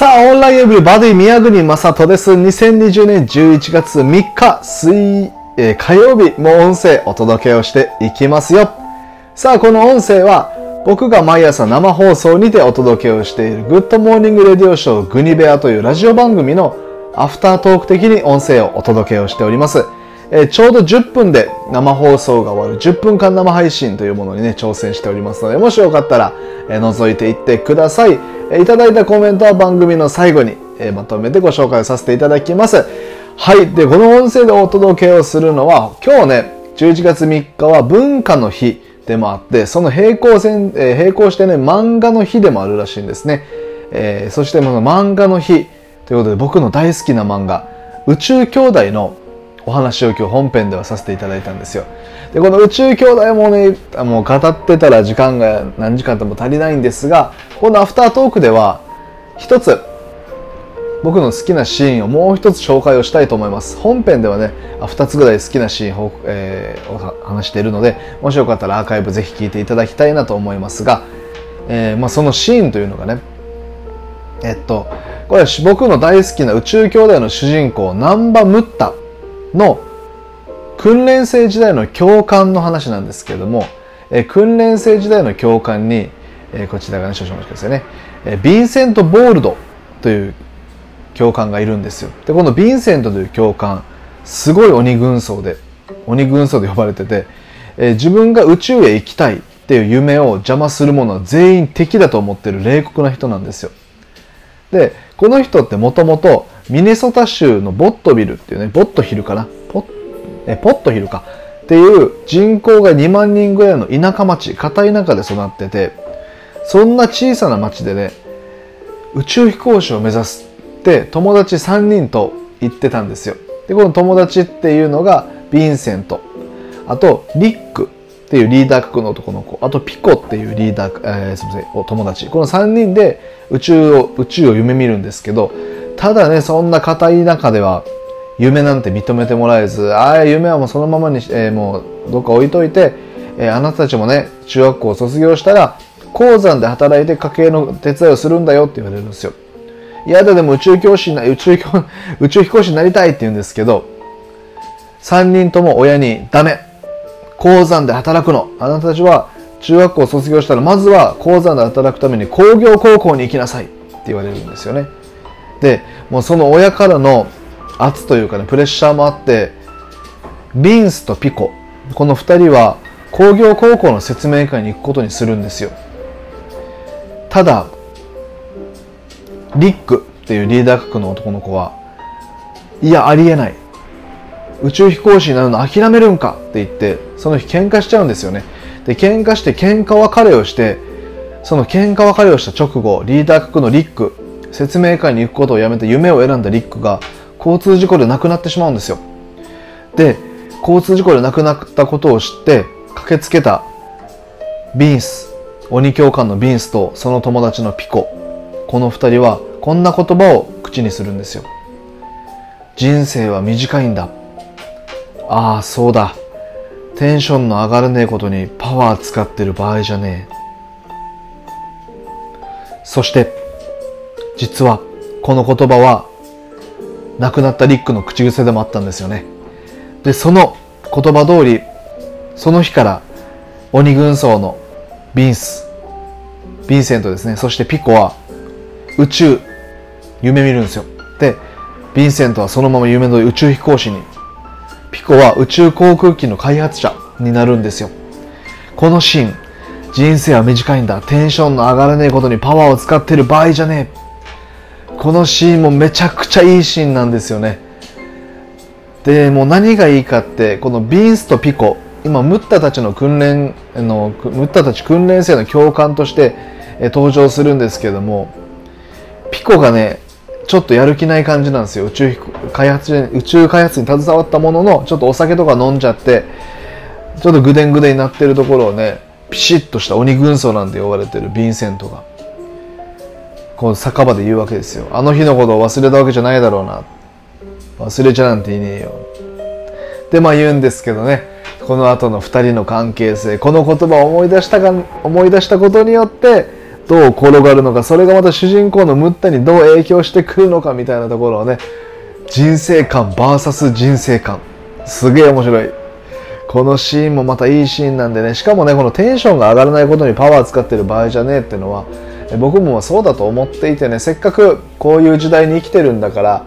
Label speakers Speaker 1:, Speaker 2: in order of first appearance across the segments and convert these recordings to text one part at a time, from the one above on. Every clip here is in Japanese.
Speaker 1: さあ、 all right everybody 宮国正人です。2020年11月3日水、えー、火曜日も音声お届けをしていきますよ。さあ、この音声は僕が毎朝生放送にてお届けをしている Good Morning Radio Show グニベアというラジオ番組のアフタートーク的に音声をお届けをしております。えー、ちょうど10分で生放送が終わる10分間生配信というものにね、挑戦しておりますので、もしよかったら、えー、覗いていってください。えー、いただいたコメントは番組の最後に、えまとめてご紹介させていただきます。はい。で、この音声でお届けをするのは、今日ね、11月3日は文化の日でもあって、その平行線、え並行してね、漫画の日でもあるらしいんですね。えそして、この漫画の日ということで、僕の大好きな漫画、宇宙兄弟のお話を今日本編ではさせていただいたんですよ。で、この宇宙兄弟もね、もう語ってたら時間が何時間とも足りないんですが、このアフタートークでは、一つ、僕の好きなシーンをもう一つ紹介をしたいと思います。本編ではね、二つぐらい好きなシーンを、えー、話しているので、もしよかったらアーカイブぜひ聞いていただきたいなと思いますが、えー、まあ、そのシーンというのがね、えっと、これは僕の大好きな宇宙兄弟の主人公、ナンバ・ムッタの訓練生時代の教官の話なんですけれども、え訓練生時代の教官に、えこちらがね、少々お待ちくださいね、えヴィンセント・ボールドという教官がいるんですよ。で、このヴィンセントという教官、すごい鬼軍曹で、鬼軍曹で呼ばれてて、え自分が宇宙へ行きたいっていう夢を邪魔する者は全員敵だと思ってる冷酷な人なんですよ。で、この人ってもともとミネソタ州のボットビルっていうね、ボットヒルかな？ポッえポットヒルか？っていう人口が2万人ぐらいの田舎町、片田舎で育ってて、そんな小さな町でね、宇宙飛行士を目指すって友達3人と言ってたんですよ。で、この友達っていうのがヴィンセント、あとリックっていうリーダー格の男の子、あとピコっていうリーダー、えー、すみません、お友達。この3人で宇宙を、宇宙を夢見るんですけど、ただね、そんな硬い中では、夢なんて認めてもらえず、ああ、夢はもうそのままに、えー、もうどっか置いといて、えー、あなたたちもね、中学校を卒業したら、鉱山で働いて家計の手伝いをするんだよって言われるんですよ。いやだでも宇宙教師な、宇宙教、宇宙飛行士になりたいって言うんですけど、3人とも親にダメ。鉱山で働くの。あなたたちは中学校を卒業したら、まずは鉱山で働くために工業高校に行きなさいって言われるんですよね。でもうその親からの圧というかねプレッシャーもあってビンスとピコ。この2人は工業高校の説明会に行くことにするんですよ。ただリックっていうリーダー格の男の子はいやありえない。宇宙飛行士になるの諦めるんかって言ってその日喧嘩しちゃうんですよね。で喧嘩して喧嘩別れをしてその喧嘩別れをした直後リーダー格のリック説明会に行くことをやめて夢を選んだリックが交通事故で亡くなってしまうんですよ。で、交通事故で亡くなったことを知って駆けつけたビンス、鬼教官のビンスとその友達のピコ、この二人はこんな言葉を口にするんですよ。人生は短いんだ。ああ、そうだ。テンションの上がらねえことにパワー使ってる場合じゃねえ。そして、実はこの言葉は亡くなったリックの口癖でもあったんですよね。で、その言葉通り、その日から鬼軍曹のビンス、ヴィンセントですね、そしてピコは宇宙、夢見るんですよ。で、ヴィンセントはそのまま夢の宇宙飛行士に、ピコは宇宙航空機の開発者になるんですよ。このシーン、人生は短いんだ。テンションの上がらねえことにパワーを使ってる場合じゃねえ。このシーンもめちゃくちゃいいシーンなんですよねでもう何がいいかってこのビーンスとピコ今ムッタたちの訓練のムッタたち訓練生の教官として登場するんですけどもピコがねちょっとやる気ない感じなんですよ。宇宙開発宇宙開発に携わったもののちょっとお酒とか飲んじゃってちょっとぐでんぐでになってるところをねピシッとした鬼軍曹なんて呼ばれてるヴィンセントが。こう酒場で言うわけですよ。あの日のことを忘れたわけじゃないだろうな。忘れちゃなんていねえよ。でまあ言うんですけどね。この後の2人の関係性この言葉を思い出したか思い出したことによってどう転がるのかそれがまた主人公のムッタにどう影響してくるのかみたいなところをね人生観 VS 人生観。すげえ面白い。このシーンもまたいいシーンなんでねしかもねこのテンションが上がらないことにパワー使ってる場合じゃねえっていうのは僕もそうだと思っていてねせっかくこういう時代に生きてるんだから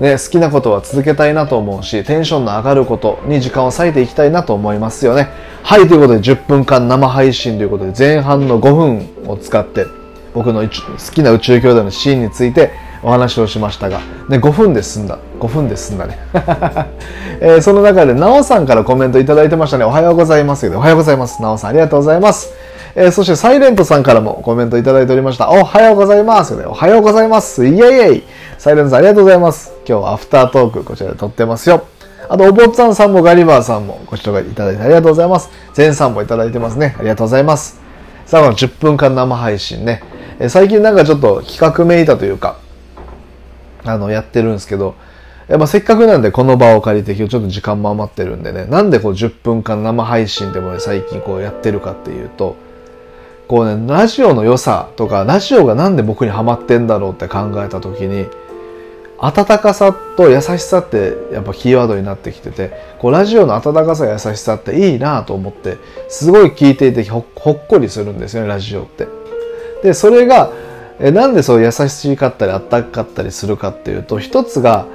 Speaker 1: ね、好きなことは続けたいなと思うし、テンションの上がることに時間を割いていきたいなと思いますよね。はい、ということで10分間生配信ということで前半の5分を使って僕の好きな宇宙兄弟のシーンについてお話をしましたが、ね、5分で済んだ。5分で済んだね。えー、その中で、なおさんからコメントいただいてましたね。おはようございます。おはようございます。なおさん、ありがとうございます。えー、そして、サイレントさんからもコメントいただいておりました。おはようございます。おはようございます。イェイイェイ。サイレントさん、ありがとうございます。今日はアフタートーク、こちらで撮ってますよ。あと、お坊さんさんもガリバーさんもご視聴いただいてありがとうございます。全さんもいただいてますね。ありがとうございます。さあ、この10分間生配信ね。え最近なんかちょっと企画めいたというか、あの、やってるんですけど、やっぱせっかくなんでこの場を借りて今日ちょっと時間も余ってるんでね、なんでこう10分間生配信でもね、最近こうやってるかっていうと、こうね、ラジオの良さとか、ラジオがなんで僕にハマってんだろうって考えた時に、温かさと優しさってやっぱキーワードになってきてて、こうラジオの温かさ優しさっていいなと思って、すごい聞いていてほっこりするんですよね、ラジオって。で、それが、えなんでそう優しかったりあったかかったりするかっていうと一つが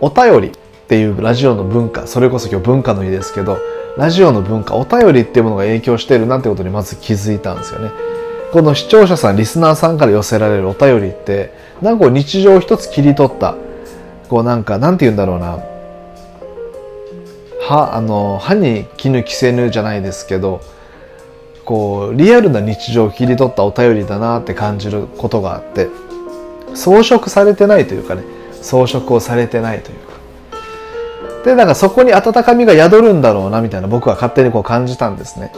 Speaker 1: お便りっていうラジオの文化それこそ今日文化の日ですけどラジオの文化お便りっていうものが影響してるなんてことにまず気づいたんですよねこの視聴者さんリスナーさんから寄せられるお便りってなんか日常を一つ切り取ったこうなんかなんて言うんだろうな。歯あの歯に絹着せぬじゃないですけどこうリアルな日常を切り取ったお便りだなって感じることがあって装飾されてないというかね装飾をされてないというか。でなんかそこに温かみが宿るんだろうなみたいな僕は勝手にこう感じたんですね。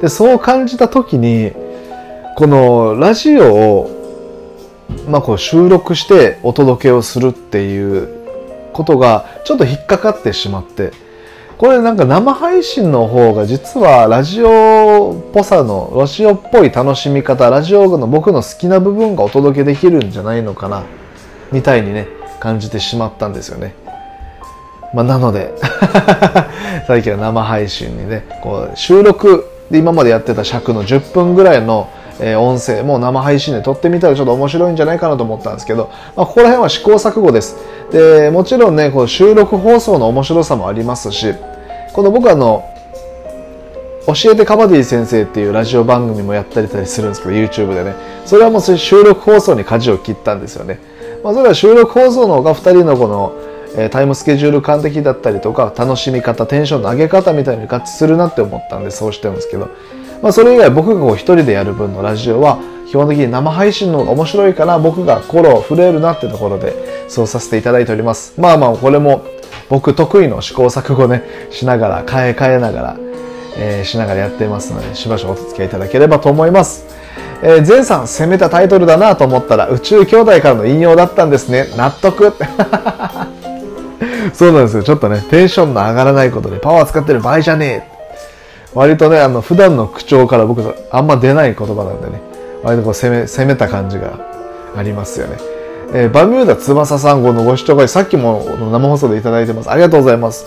Speaker 1: でそう感じた時にこのラジオをまあ、こう収録してお届けをするっていうことがちょっと引っかかってしまってこれなんか生配信の方が実はラジオっぽさのラジオっぽい楽しみ方ラジオの僕の好きな部分がお届けできるんじゃないのかなみたいにね感じてしまったんですよね。まあ、なので 最近は生配信にねこう収録で今までやってた尺の10分ぐらいのえー、音声も生配信で撮ってみたらちょっと面白いんじゃないかなと思ったんですけど、まあ、ここら辺は試行錯誤です。で、もちろんね、この収録放送の面白さもありますし、この僕あの、教えてカバディ先生っていうラジオ番組もやったりたりするんですけど、YouTube でね。それはもう収録放送に舵を切ったんですよね。まあ、それは収録放送の方が2人のこの、えー、タイムスケジュール完璧だったりとか、楽しみ方、テンションの上げ方みたいに合致するなって思ったんで、そうしてるんですけど、まあ、それ以外僕が一人でやる分のラジオは基本的に生配信の方が面白いから僕が心を震えるなってところでそうさせていただいております。まあまあこれも僕得意の試行錯誤ねしながら変え変えながら、えー、しながらやってますのでしばしばお付き合いいただければと思います。えー、前さん攻めたタイトルだなと思ったら宇宙兄弟からの引用だったんですね。納得。そうなんですよ。ちょっとねテンションの上がらないことでパワー使ってる場合じゃねえ。割とね、あの、普段の口調から僕あんま出ない言葉なんでね、割とこう攻め、攻めた感じがありますよね。えー、バミューダ翼さん号のご視聴会、さっきも生放送でいただいてます。ありがとうございます。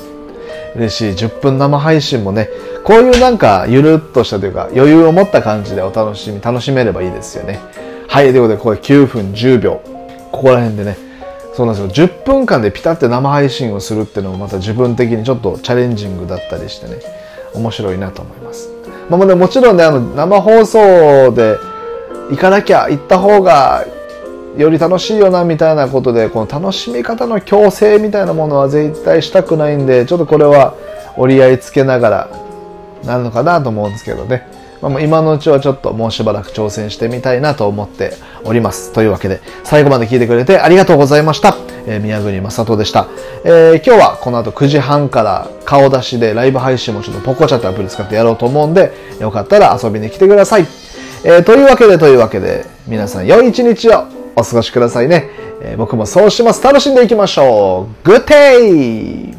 Speaker 1: 嬉しい。10分生配信もね、こういうなんか、ゆるっとしたというか、余裕を持った感じでお楽しみ、楽しめればいいですよね。はい、ということで、これ9分10秒。ここら辺でね、そうなんですよ。10分間でピタって生配信をするっていうのもまた自分的にちょっとチャレンジングだったりしてね。面白いなと思います。まあ、もちろんね、あの、生放送で行かなきゃ、行った方がより楽しいよな、みたいなことで、この楽しみ方の強制みたいなものは絶対したくないんで、ちょっとこれは折り合いつけながらなるのかなと思うんですけどね。まあ、今のうちはちょっともうしばらく挑戦してみたいなと思っております。というわけで、最後まで聞いてくれてありがとうございました。え、宮国正人でした。えー、今日はこの後9時半から顔出しでライブ配信もちょっとポコチャってアプリ使ってやろうと思うんで、よかったら遊びに来てください。えー、というわけで、というわけで、皆さん良い一日をお過ごしくださいね。え、僕もそうします。楽しんでいきましょう。グッデイ